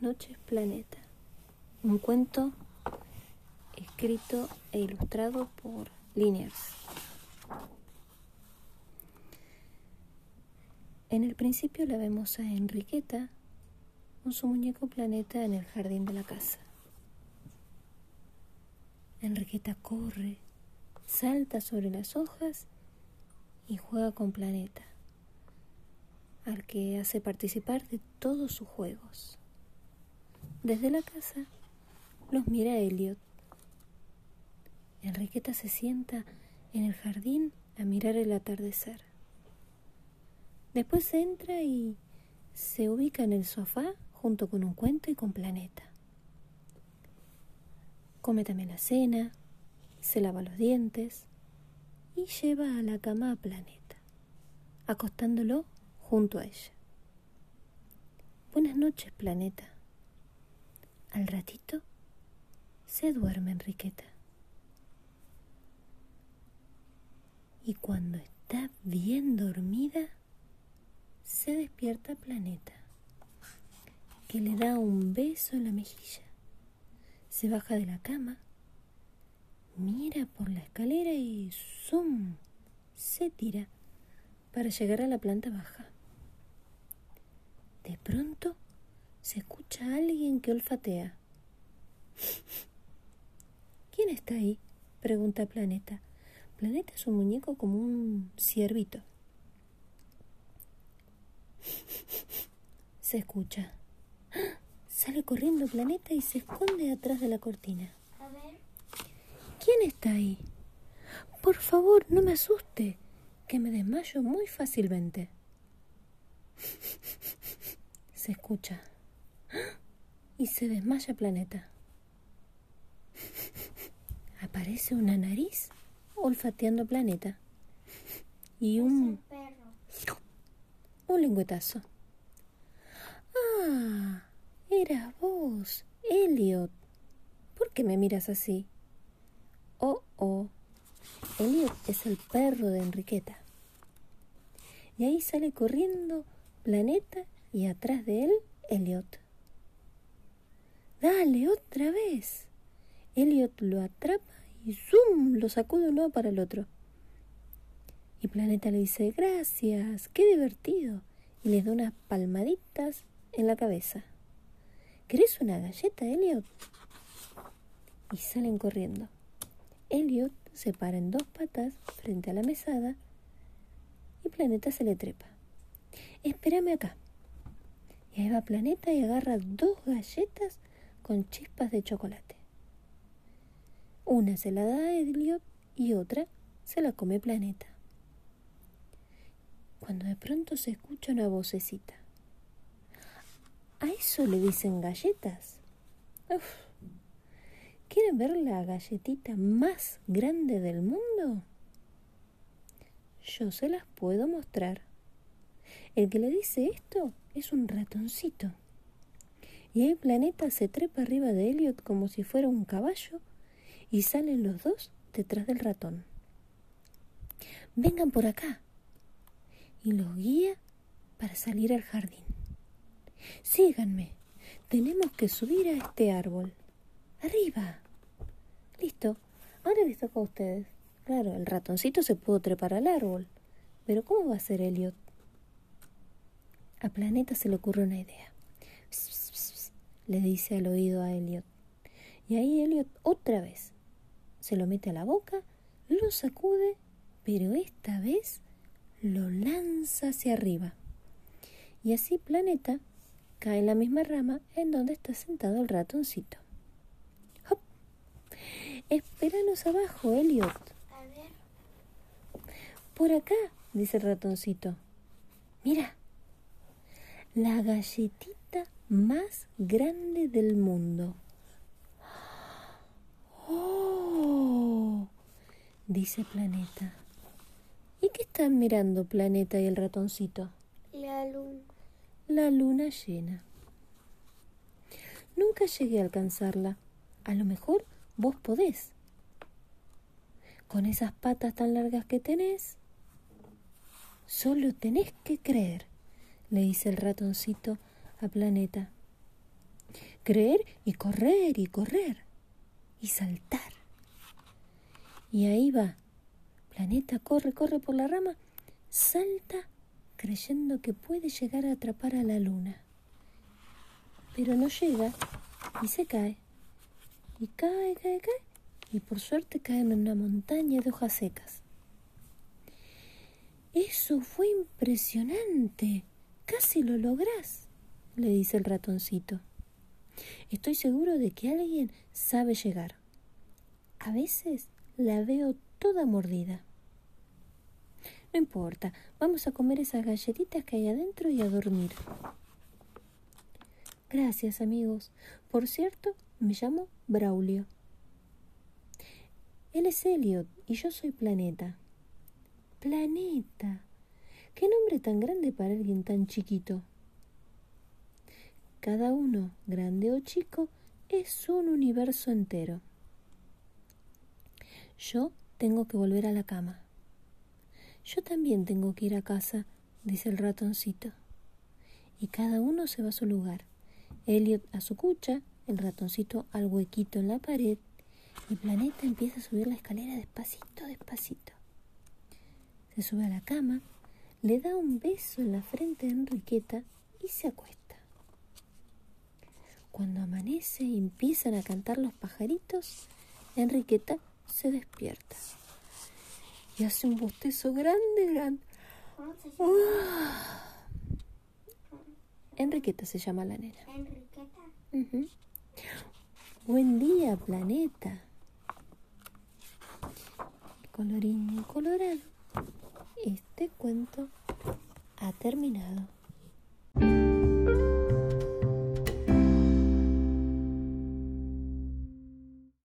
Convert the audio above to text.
Noches, planeta. Un cuento escrito e ilustrado por Liniers. En el principio la vemos a Enriqueta con su muñeco planeta en el jardín de la casa. Enriqueta corre, salta sobre las hojas y juega con planeta, al que hace participar de todos sus juegos. Desde la casa los mira Elliot. Enriqueta se sienta en el jardín a mirar el atardecer. Después entra y se ubica en el sofá junto con un cuento y con Planeta. Come también la cena, se lava los dientes y lleva a la cama a Planeta, acostándolo junto a ella. Buenas noches, Planeta. Al ratito se duerme Enriqueta. Y cuando está bien dormida, se despierta Planeta, que le da un beso en la mejilla. Se baja de la cama, mira por la escalera y ¡zum! se tira para llegar a la planta baja. De pronto se escucha a alguien que olfatea. ¿Quién está ahí? pregunta Planeta. Planeta es un muñeco como un ciervito. Se escucha. Sale corriendo Planeta y se esconde atrás de la cortina. A ver. ¿Quién está ahí? Por favor, no me asuste, que me desmayo muy fácilmente. Se escucha. Y se desmaya Planeta. Aparece una nariz olfateando Planeta. Y un... perro. Un lengüetazo. Ah, eras vos, Elliot. ¿Por qué me miras así? Oh, oh. Elliot es el perro de Enriqueta. Y ahí sale corriendo Planeta y atrás de él, Elliot. Dale, otra vez. Elliot lo atrapa y ¡zum! lo sacude de para el otro. Y Planeta le dice, gracias, qué divertido. Y les da unas palmaditas en la cabeza. ¿Querés una galleta, Elliot? Y salen corriendo. Elliot se para en dos patas frente a la mesada y Planeta se le trepa. Espérame acá. Y ahí va Planeta y agarra dos galletas con chispas de chocolate. Una se la da a Elliot y otra se la come Planeta cuando de pronto se escucha una vocecita. ¿A eso le dicen galletas? Uf. ¿Quieren ver la galletita más grande del mundo? Yo se las puedo mostrar. El que le dice esto es un ratoncito. Y el planeta se trepa arriba de Elliot como si fuera un caballo y salen los dos detrás del ratón. Vengan por acá, y los guía para salir al jardín. Síganme, tenemos que subir a este árbol. Arriba. Listo, ahora les toca a ustedes. Claro, el ratoncito se pudo trepar al árbol, pero ¿cómo va a ser Elliot? A Planeta se le ocurre una idea. Le dice al oído a Elliot. Y ahí Elliot otra vez se lo mete a la boca, lo sacude, pero esta vez lo lanza hacia arriba. Y así Planeta cae en la misma rama en donde está sentado el ratoncito. ¡Hop! Espéranos abajo, Elliot. A ver. Por acá, dice el ratoncito. Mira, la galletita más grande del mundo. ¡Oh! dice Planeta. ¿Y qué están mirando Planeta y el ratoncito? La luna. La luna llena. Nunca llegué a alcanzarla. A lo mejor vos podés. Con esas patas tan largas que tenés. Solo tenés que creer, le dice el ratoncito a Planeta. creer y correr y correr y saltar. Y ahí va. Planeta corre, corre por la rama, salta creyendo que puede llegar a atrapar a la luna. Pero no llega y se cae. Y cae, cae, cae. Y por suerte cae en una montaña de hojas secas. Eso fue impresionante. Casi lo lográs, le dice el ratoncito. Estoy seguro de que alguien sabe llegar. A veces la veo toda mordida. No importa, vamos a comer esas galletitas que hay adentro y a dormir. Gracias, amigos. Por cierto, me llamo Braulio. Él es Elliot y yo soy Planeta. Planeta. ¿Qué nombre tan grande para alguien tan chiquito? Cada uno, grande o chico, es un universo entero. Yo tengo que volver a la cama. Yo también tengo que ir a casa, dice el ratoncito. Y cada uno se va a su lugar. Elliot a su cucha, el ratoncito al huequito en la pared, y Planeta empieza a subir la escalera despacito, despacito. Se sube a la cama, le da un beso en la frente a Enriqueta y se acuesta. Cuando amanece y empiezan a cantar los pajaritos, Enriqueta se despierta y hace un bostezo grande, grande. ¡Ah! Enriqueta se llama la nena. Enriqueta. Buen día, planeta. Colorín colorado. Este cuento ha terminado.